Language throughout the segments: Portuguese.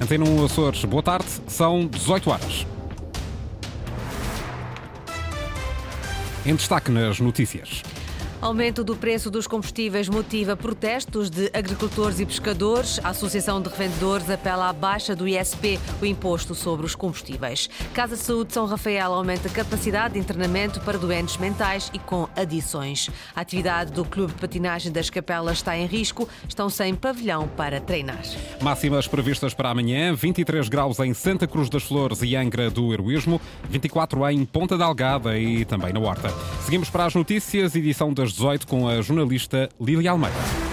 Antena 1 Açores, boa tarde, são 18 horas. Em destaque nas notícias. Aumento do preço dos combustíveis motiva protestos de agricultores e pescadores. A Associação de Revendedores apela à baixa do ISP, o imposto sobre os combustíveis. Casa de Saúde São Rafael aumenta a capacidade de internamento para doentes mentais e com adições. A atividade do Clube de Patinagem das Capelas está em risco. Estão sem pavilhão para treinar. Máximas previstas para amanhã: 23 graus em Santa Cruz das Flores e Angra do Heroísmo, 24 em Ponta da Algada e também na Horta. Seguimos para as notícias, edição das às 18 com a jornalista Lília Almeida.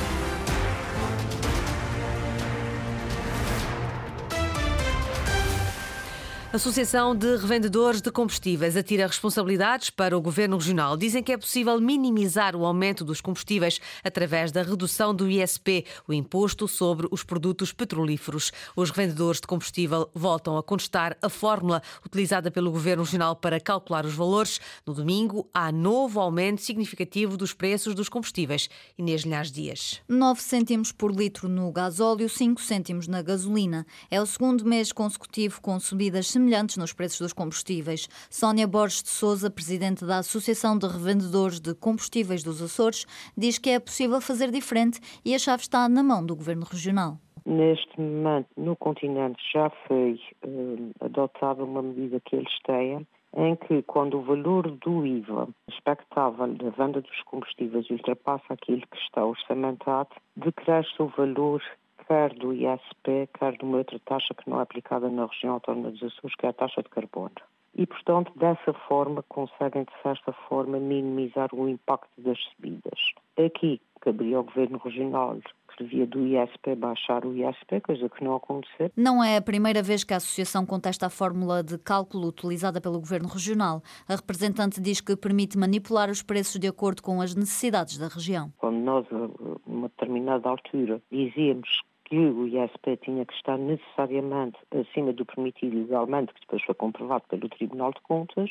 Associação de Revendedores de Combustíveis atira responsabilidades para o Governo Regional. Dizem que é possível minimizar o aumento dos combustíveis através da redução do ISP, o imposto sobre os produtos petrolíferos. Os revendedores de combustível voltam a contestar a fórmula utilizada pelo Governo Regional para calcular os valores. No domingo, há novo aumento significativo dos preços dos combustíveis. Inês Linhares Dias. 9 cêntimos por litro no gasóleo, 5 cêntimos na gasolina. É o segundo mês consecutivo com subidas semelhantes nos preços dos combustíveis. Sónia Borges de Souza, presidente da Associação de Revendedores de Combustíveis dos Açores, diz que é possível fazer diferente e a chave está na mão do Governo Regional. Neste momento, no continente já foi uh, adotada uma medida que eles têm, em que quando o valor do IVA expectável da venda dos combustíveis ultrapassa aquilo que está orçamentado, decresce o valor quer do ISP, quer de uma outra taxa que não é aplicada na região autónoma dos Açores, que é a taxa de carbono. E, portanto, dessa forma, conseguem, de certa forma, minimizar o impacto das subidas. Aqui, caberia ao Governo Regional por via do ISP baixar o ISP, coisa que não aconteceu. Não é a primeira vez que a Associação contesta a fórmula de cálculo utilizada pelo Governo Regional. A representante diz que permite manipular os preços de acordo com as necessidades da região. Quando nós, a uma determinada altura, dizíamos que o ISP tinha que estar necessariamente acima do permitido legalmente, que depois foi comprovado pelo Tribunal de Contas,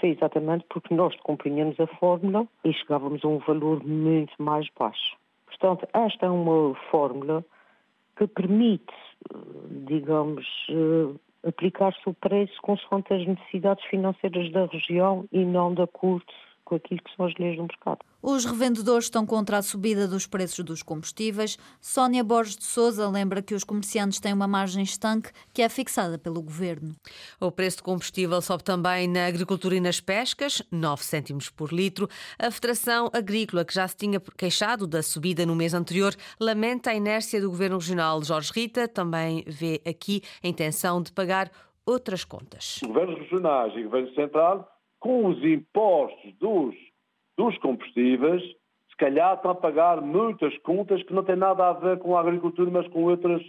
foi exatamente porque nós cumpríamos a fórmula e chegávamos a um valor muito mais baixo. Portanto, esta é uma fórmula que permite, digamos, eh, aplicar-se o preço consoante as necessidades financeiras da região e não de acordo com aquilo que são as leis do mercado. Os revendedores estão contra a subida dos preços dos combustíveis. Sónia Borges de Souza lembra que os comerciantes têm uma margem estanque que é fixada pelo governo. O preço do combustível sobe também na agricultura e nas pescas, 9 cêntimos por litro. A Federação Agrícola, que já se tinha queixado da subida no mês anterior, lamenta a inércia do governo regional. Jorge Rita também vê aqui a intenção de pagar outras contas. Governos regionais e governo central com os impostos dos, dos combustíveis, se calhar estão a pagar muitas contas que não têm nada a ver com a agricultura, mas com outras,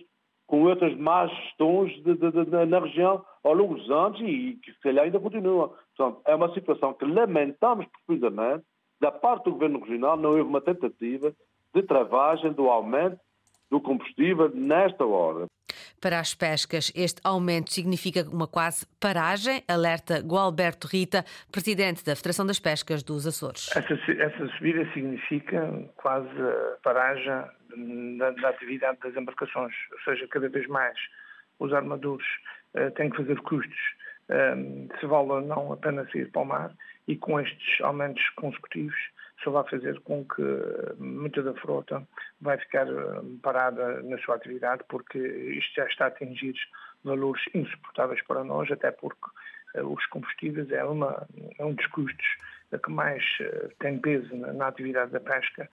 com outras más gestões de, de, de, na região ao longo dos anos e que se calhar ainda continuam. Portanto, é uma situação que lamentamos profundamente. Da parte do Governo Regional não houve uma tentativa de travagem do aumento do combustível nesta hora. Para as pescas, este aumento significa uma quase paragem, alerta Gualberto Rita, presidente da Federação das Pescas dos Açores. Essa, essa subida significa quase paragem da, da, atividade das embarcações, ou seja, cada vez mais os armadores uh, têm que fazer custos um, se vale não apenas ir para o mar e com estes aumentos consecutivos só vai fazer com que muita da frota vai ficar parada na sua atividade porque isto já está a atingir valores insuportáveis para nós, até porque uh, os combustíveis é, uma, é um dos custos que mais tem peso na, na, atividade da pesca.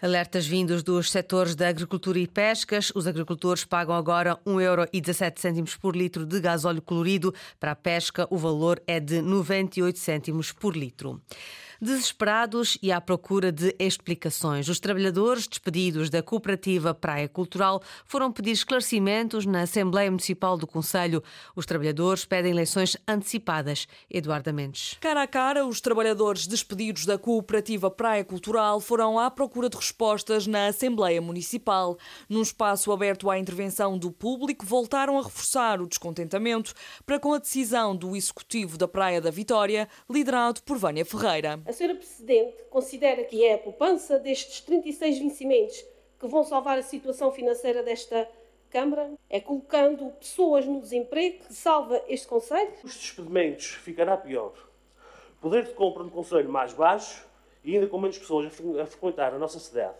Alertas vindos dos setores da agricultura e pescas. Os agricultores pagam agora 1,17€ por litro de gasóleo colorido. Para a pesca, o valor é de 98 cêntimos por litro desesperados e à procura de explicações. Os trabalhadores despedidos da cooperativa Praia Cultural foram pedir esclarecimentos na Assembleia Municipal do Conselho. Os trabalhadores pedem eleições antecipadas. Eduardo Mendes. Cara a cara, os trabalhadores despedidos da cooperativa Praia Cultural foram à procura de respostas na Assembleia Municipal. Num espaço aberto à intervenção do público, voltaram a reforçar o descontentamento para com a decisão do Executivo da Praia da Vitória, liderado por Vânia Ferreira. A senhora Presidente considera que é a poupança destes 36 vencimentos que vão salvar a situação financeira desta Câmara, é colocando pessoas no desemprego que salva este Conselho? Os despedimentos ficará pior. Poder de compra no Conselho mais baixo e ainda com menos pessoas a frequentar a nossa cidade,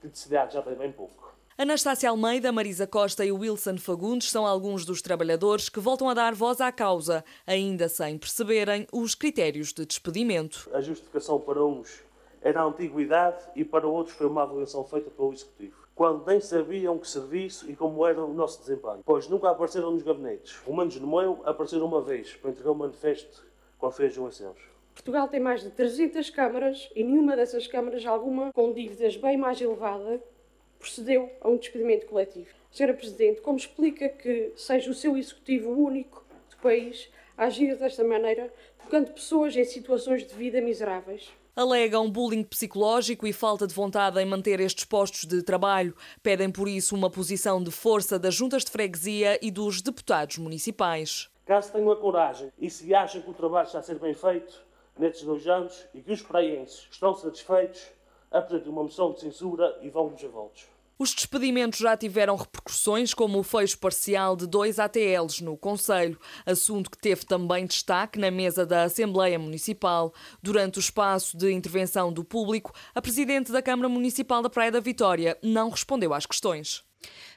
que de cidade já tem bem pouco. Anastácia Almeida, Marisa Costa e Wilson Fagundes são alguns dos trabalhadores que voltam a dar voz à causa, ainda sem perceberem os critérios de despedimento. A justificação para uns era a antiguidade e para outros foi uma avaliação feita pelo Executivo quando nem sabiam que serviço e como era o nosso desempenho, pois nunca apareceram nos gabinetes. O menos no meu apareceram uma vez para entregar o manifesto quando fez as eleições. Portugal tem mais de 300 câmaras e nenhuma dessas câmaras, alguma com dívidas bem mais elevadas, procedeu a um despedimento coletivo. Senhora Presidente, como explica que seja o seu executivo único do país a agir desta maneira, colocando pessoas em situações de vida miseráveis? Alegam bullying psicológico e falta de vontade em manter estes postos de trabalho. Pedem, por isso, uma posição de força das juntas de freguesia e dos deputados municipais. Caso tenham a coragem e se acham que o trabalho está a ser bem feito nestes dois anos e que os praenses estão satisfeitos, apresentem uma moção de censura e vão-nos a voltos. Os despedimentos já tiveram repercussões, como o fecho parcial de dois ATLs no Conselho, assunto que teve também destaque na mesa da Assembleia Municipal. Durante o espaço de intervenção do público, a Presidente da Câmara Municipal da Praia da Vitória não respondeu às questões.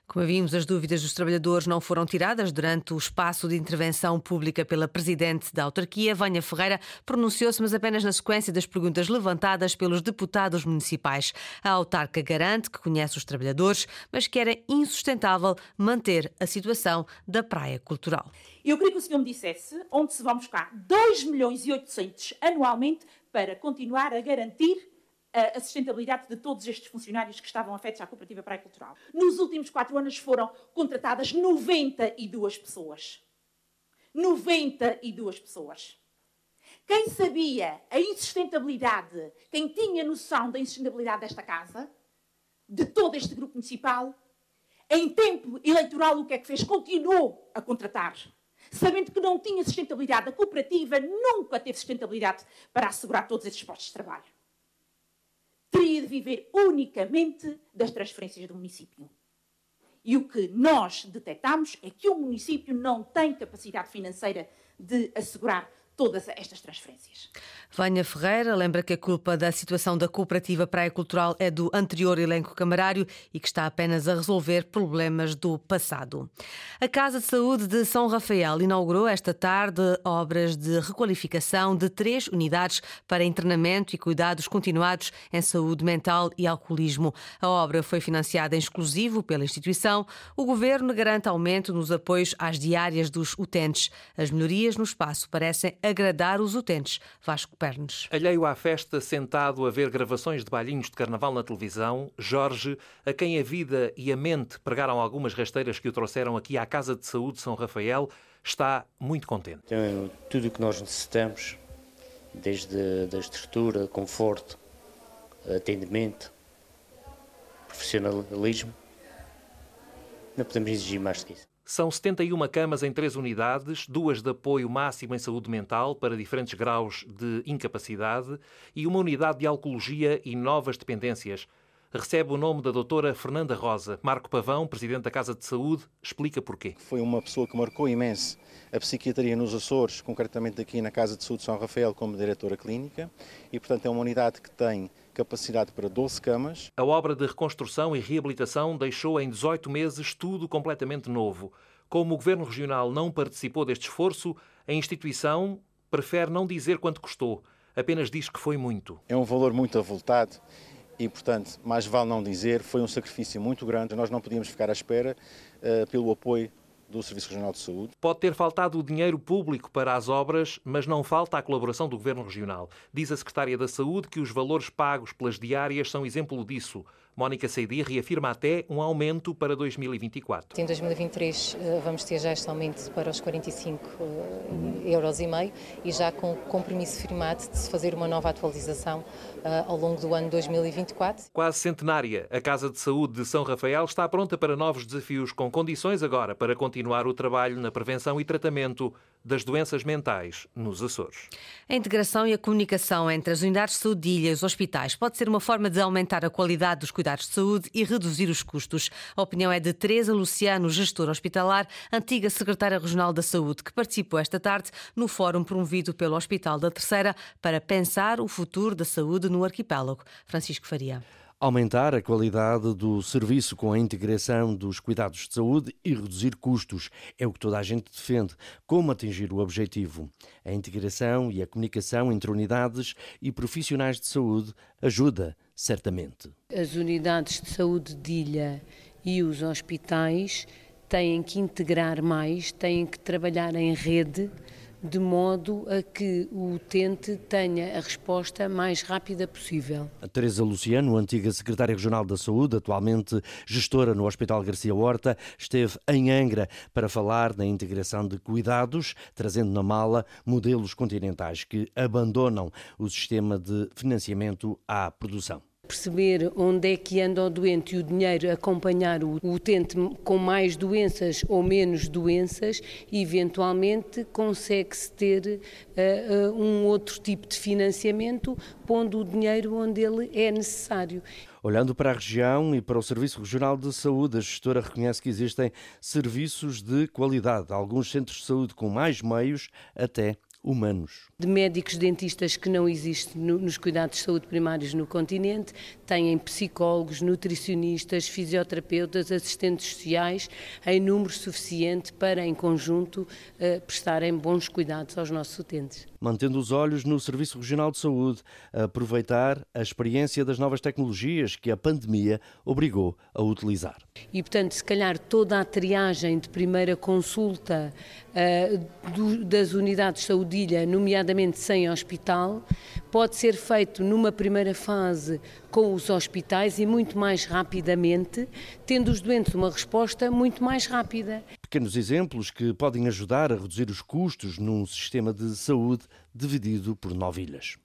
Como vimos, as dúvidas dos trabalhadores não foram tiradas durante o espaço de intervenção pública pela Presidente da autarquia. Vânia Ferreira pronunciou-se, mas apenas na sequência das perguntas levantadas pelos deputados municipais. A autarca garante que conhece os trabalhadores, mas que era insustentável manter a situação da praia cultural. Eu queria que o senhor me dissesse onde se vão buscar 2 milhões e 800 anualmente para continuar a garantir a sustentabilidade de todos estes funcionários que estavam afetos à cooperativa Praia Cultural. Nos últimos quatro anos foram contratadas 92 pessoas. 92 pessoas. Quem sabia a insustentabilidade, quem tinha noção da insustentabilidade desta casa, de todo este grupo municipal, em tempo eleitoral o que é que fez? Continuou a contratar. Sabendo que não tinha sustentabilidade, a cooperativa nunca teve sustentabilidade para assegurar todos esses postos de trabalho teria de viver unicamente das transferências do município. E o que nós detectamos é que o município não tem capacidade financeira de assegurar todas estas transferências. Vânia Ferreira lembra que a culpa da situação da cooperativa Praia Cultural é do anterior elenco camarário e que está apenas a resolver problemas do passado. A Casa de Saúde de São Rafael inaugurou esta tarde obras de requalificação de três unidades para internamento e cuidados continuados em saúde mental e alcoolismo. A obra foi financiada em exclusivo pela instituição. O governo garante aumento nos apoios às diárias dos utentes. As melhorias no espaço parecem agradar os utentes. Vasco Pernes. Alheio à festa, sentado a ver gravações de bailhinhos de carnaval na televisão, Jorge, a quem a vida e a mente pregaram algumas rasteiras que o trouxeram aqui à Casa de Saúde São Rafael, está muito contente. Tem tudo o que nós necessitamos, desde a estrutura, conforto, atendimento, profissionalismo. Não podemos exigir mais do que isso. São 71 camas em três unidades, duas de apoio máximo em saúde mental para diferentes graus de incapacidade e uma unidade de alcoologia e novas dependências. Recebe o nome da doutora Fernanda Rosa. Marco Pavão, presidente da Casa de Saúde, explica porquê. Foi uma pessoa que marcou imenso a psiquiatria nos Açores, concretamente aqui na Casa de Saúde de São Rafael, como diretora clínica, e portanto é uma unidade que tem capacidade para 12 camas. A obra de reconstrução e reabilitação deixou em 18 meses tudo completamente novo. Como o Governo Regional não participou deste esforço, a instituição prefere não dizer quanto custou, apenas diz que foi muito. É um valor muito avultado e, portanto, mais vale não dizer, foi um sacrifício muito grande. Nós não podíamos ficar à espera uh, pelo apoio do Serviço Regional de Saúde. Pode ter faltado o dinheiro público para as obras, mas não falta a colaboração do Governo Regional. Diz a Secretária da Saúde que os valores pagos pelas diárias são exemplo disso. Mónica Seidi reafirma até um aumento para 2024. Em 2023 eh, vamos ter já este aumento para os 45 eh, euros e meio e já com compromisso firmado de se fazer uma nova atualização eh, ao longo do ano 2024. Quase centenária, a Casa de Saúde de São Rafael está pronta para novos desafios, com condições agora para continuar o trabalho na prevenção e tratamento das doenças mentais nos Açores. A integração e a comunicação entre as unidades de saúde de ilha e os hospitais pode ser uma forma de aumentar a qualidade dos cuidados de saúde e reduzir os custos. A opinião é de Teresa Luciano, gestora hospitalar, antiga secretária regional da Saúde, que participou esta tarde no fórum promovido pelo Hospital da Terceira para pensar o futuro da saúde no arquipélago. Francisco Faria aumentar a qualidade do serviço com a integração dos cuidados de saúde e reduzir custos. É o que toda a gente defende. Como atingir o objetivo? A integração e a comunicação entre unidades e profissionais de saúde ajuda, certamente. As unidades de saúde de ilha e os hospitais têm que integrar mais, têm que trabalhar em rede de modo a que o utente tenha a resposta mais rápida possível. A Teresa Luciano, antiga secretária regional da Saúde, atualmente gestora no Hospital Garcia Horta, esteve em Angra para falar da integração de cuidados, trazendo na mala modelos continentais que abandonam o sistema de financiamento à produção perceber onde é que anda o doente e o dinheiro acompanhar o utente com mais doenças ou menos doenças eventualmente consegue-se ter uh, uh, um outro tipo de financiamento pondo o dinheiro onde ele é necessário. Olhando para a região e para o Serviço Regional de Saúde, a gestora reconhece que existem serviços de qualidade, alguns centros de saúde com mais meios até humanos. De médicos dentistas que não existem no, nos cuidados de saúde primários no continente, têm psicólogos, nutricionistas, fisioterapeutas, assistentes sociais, em número suficiente para, em conjunto, uh, prestarem bons cuidados aos nossos utentes. Mantendo os olhos no Serviço Regional de Saúde, aproveitar a experiência das novas tecnologias que a pandemia obrigou a utilizar. E, portanto, se calhar toda a triagem de primeira consulta uh, do, das unidades de saúde nomeadamente sem hospital, pode ser feito numa primeira fase com os hospitais e muito mais rapidamente, tendo os doentes uma resposta muito mais rápida. Pequenos exemplos que podem ajudar a reduzir os custos num sistema de saúde dividido por nove ilhas.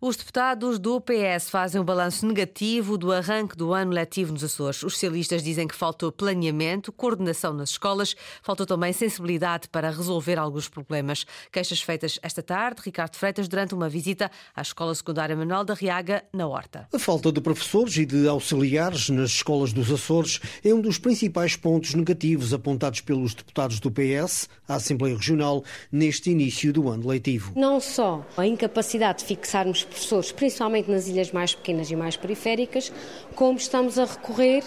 Os deputados do PS fazem um balanço negativo do arranque do ano letivo nos Açores. Os socialistas dizem que faltou planeamento, coordenação nas escolas, faltou também sensibilidade para resolver alguns problemas. Queixas feitas esta tarde, Ricardo Freitas, durante uma visita à Escola Secundária Manuel da Riaga, na Horta. A falta de professores e de auxiliares nas escolas dos Açores é um dos principais pontos negativos apontados pelos deputados do PS à Assembleia Regional neste início do ano letivo. Não só a incapacidade de fixarmos professores, principalmente nas ilhas mais pequenas e mais periféricas, como estamos a recorrer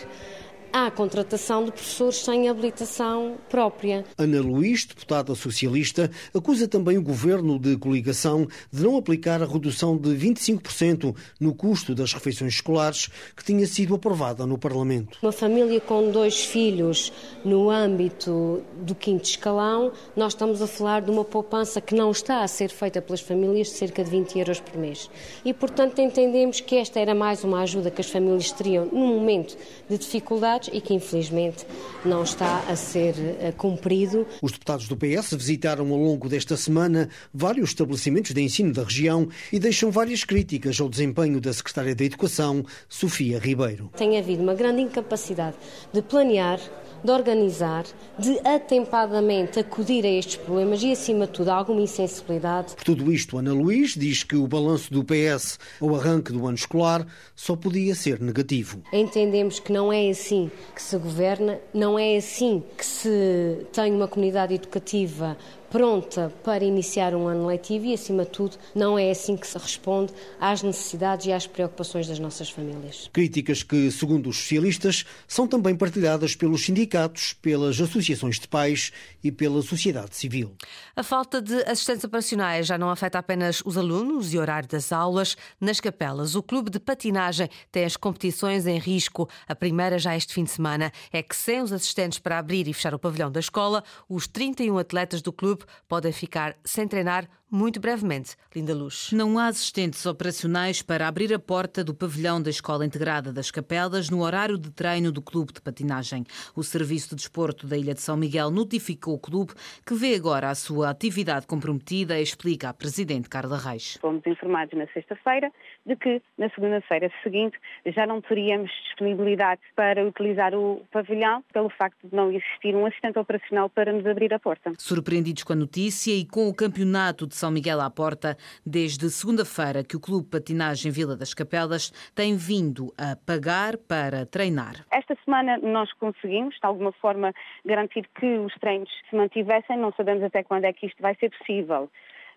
à contratação de professores sem habilitação própria. Ana Luís, deputada socialista, acusa também o governo de coligação de não aplicar a redução de 25% no custo das refeições escolares que tinha sido aprovada no Parlamento. Uma família com dois filhos no âmbito do quinto escalão, nós estamos a falar de uma poupança que não está a ser feita pelas famílias de cerca de 20 euros por mês. E, portanto, entendemos que esta era mais uma ajuda que as famílias teriam num momento de dificuldades e que infelizmente não está a ser eh, cumprido. Os deputados do PS visitaram ao longo desta semana vários estabelecimentos de ensino da região e deixam várias críticas ao desempenho da Secretária da Educação, Sofia Ribeiro. Tem havido uma grande incapacidade de planear de organizar, de atempadamente acudir a estes problemas e, acima de tudo, alguma insensibilidade. Por tudo isto, Ana Luís diz que o balanço do PS ao arranque do ano escolar só podia ser negativo. Entendemos que não é assim que se governa, não é assim que se tem uma comunidade educativa pronta para iniciar um ano letivo e, acima de tudo, não é assim que se responde às necessidades e às preocupações das nossas famílias. Críticas que, segundo os socialistas, são também partilhadas pelos sindicatos, pelas associações de pais e pela sociedade civil. A falta de assistentes operacionais já não afeta apenas os alunos e o horário das aulas. Nas capelas, o clube de patinagem tem as competições em risco. A primeira já este fim de semana é que, sem os assistentes para abrir e fechar o pavilhão da escola, os 31 atletas do clube podem ficar sem treinar muito brevemente. Linda Luz. Não há assistentes operacionais para abrir a porta do pavilhão da Escola Integrada das Capelas no horário de treino do Clube de Patinagem. O Serviço de Desporto da Ilha de São Miguel notificou o clube que vê agora a sua atividade comprometida, explica a Presidente Carla Reis. Fomos informados na sexta-feira de que na segunda-feira seguinte já não teríamos disponibilidade para utilizar o pavilhão pelo facto de não existir um assistente operacional para nos abrir a porta. Surpreendidos com a notícia e com o Campeonato de São Miguel à porta, desde segunda-feira que o Clube Patinagem Vila das Capelas tem vindo a pagar para treinar. Esta semana nós conseguimos, de alguma forma, garantir que os treinos se mantivessem. Não sabemos até quando é que isto vai ser possível,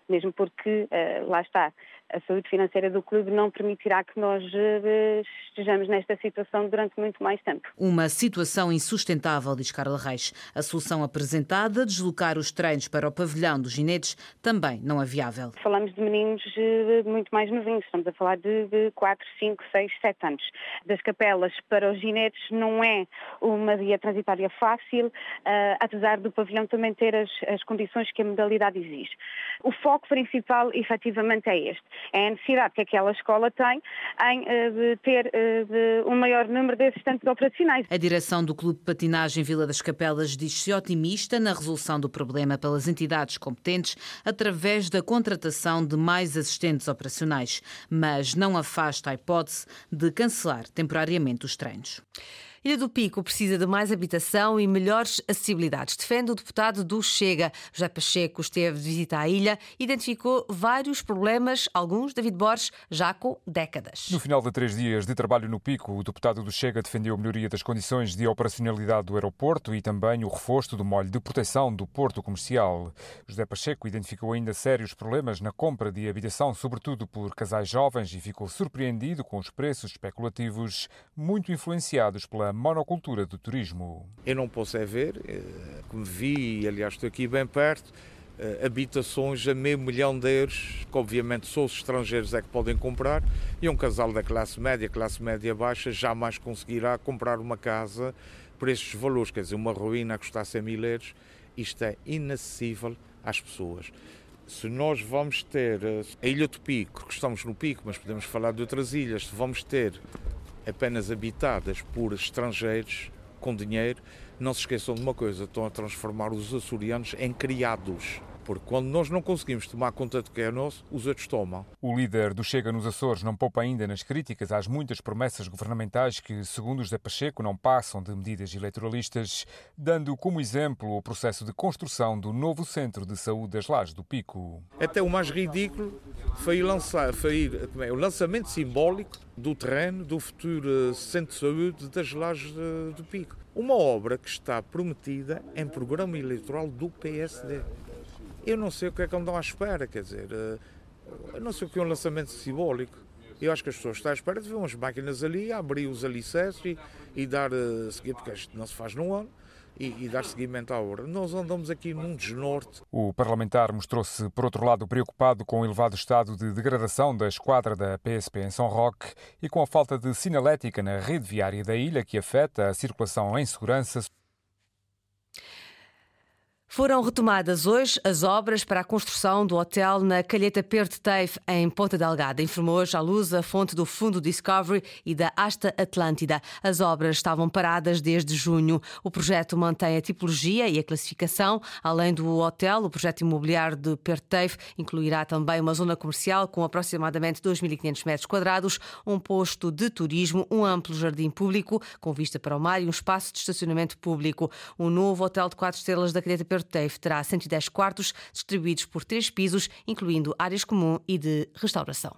mesmo porque, uh, lá está, a saúde financeira do clube não permitirá que nós eh, estejamos nesta situação durante muito mais tempo. Uma situação insustentável, diz Carla Reis. A solução apresentada, deslocar os treinos para o pavilhão dos ginetes, também não é viável. Falamos de meninos eh, muito mais novinhos, estamos a falar de 4, 5, 6, 7 anos. Das capelas para os ginetes não é uma via transitória fácil, uh, apesar do pavilhão também ter as, as condições que a modalidade exige. O foco principal, efetivamente, é este é a necessidade que aquela escola tem em eh, de ter eh, de um maior número de assistentes operacionais. A direção do Clube de Patinagem Vila das Capelas diz-se otimista na resolução do problema pelas entidades competentes através da contratação de mais assistentes operacionais, mas não afasta a hipótese de cancelar temporariamente os treinos. Ilha do Pico precisa de mais habitação e melhores acessibilidades. Defende o deputado do Chega. José Pacheco esteve de visita à ilha e identificou vários problemas, alguns, David Borges, já com décadas. No final de três dias de trabalho no Pico, o deputado do Chega defendeu a melhoria das condições de operacionalidade do aeroporto e também o reforço do molho de proteção do porto comercial. José Pacheco identificou ainda sérios problemas na compra de habitação, sobretudo por casais jovens, e ficou surpreendido com os preços especulativos muito influenciados pela monocultura do turismo. Eu não posso é ver, eh, como vi, aliás estou aqui bem perto, eh, habitações a meio milhão de euros, que obviamente só os estrangeiros é que podem comprar, e um casal da classe média, classe média baixa, jamais conseguirá comprar uma casa por estes valores, quer dizer, uma ruína a custar 100 mil euros, isto é inacessível às pessoas. Se nós vamos ter eh, a Ilha do Pico, que estamos no Pico, mas podemos falar de outras ilhas, se vamos ter apenas habitadas por estrangeiros com dinheiro, não se esqueçam de uma coisa: estão a transformar os açorianos em criados. Porque quando nós não conseguimos tomar conta do que é nosso, os outros tomam. O líder do Chega nos Açores não poupa ainda nas críticas às muitas promessas governamentais que, segundo os da Pacheco, não passam de medidas eleitoralistas, dando como exemplo o processo de construção do novo Centro de Saúde das Lajes do Pico. Até o mais ridículo foi, lançar, foi é, o lançamento simbólico do terreno do futuro Centro de Saúde das Lajes do Pico. Uma obra que está prometida em programa eleitoral do PSD. Eu não sei o que é que andam à espera, quer dizer, eh, eu não sei o que é um lançamento simbólico. Eu acho que as pessoas estão à espera de ver umas máquinas ali, abrir os alicerces e, e dar uh, seguir, porque isto não se faz num ano. E, e, dar seguimento à obra. Nós andamos aqui num desnorte. O parlamentar mostrou-se, por outro lado, preocupado com o elevado estado de degradação da esquadra da PSP em São Roque e com a falta de sinalética na rede viária da ilha que afeta a circulação em segurança. Foram retomadas hoje as obras para a construção do hotel na Calheta Perde Teif, em Ponta Delgada. Informou hoje à luz a fonte do Fundo Discovery e da Asta Atlântida. As obras estavam paradas desde junho. O projeto mantém a tipologia e a classificação. Além do hotel, o projeto imobiliário de Perde Teif incluirá também uma zona comercial com aproximadamente 2.500 metros quadrados, um posto de turismo, um amplo jardim público com vista para o mar e um espaço de estacionamento público. O novo hotel de quatro estrelas da Calheta Perde Teve terá 110 quartos distribuídos por três pisos, incluindo áreas comum e de restauração.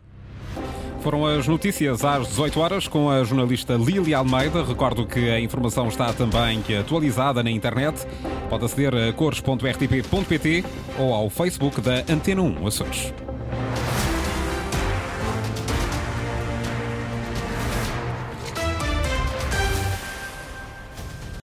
Foram as notícias às 18 horas com a jornalista Lília Almeida. Recordo que a informação está também atualizada na internet. Pode aceder a cores.rtp.pt ou ao Facebook da Antena 1 Açores.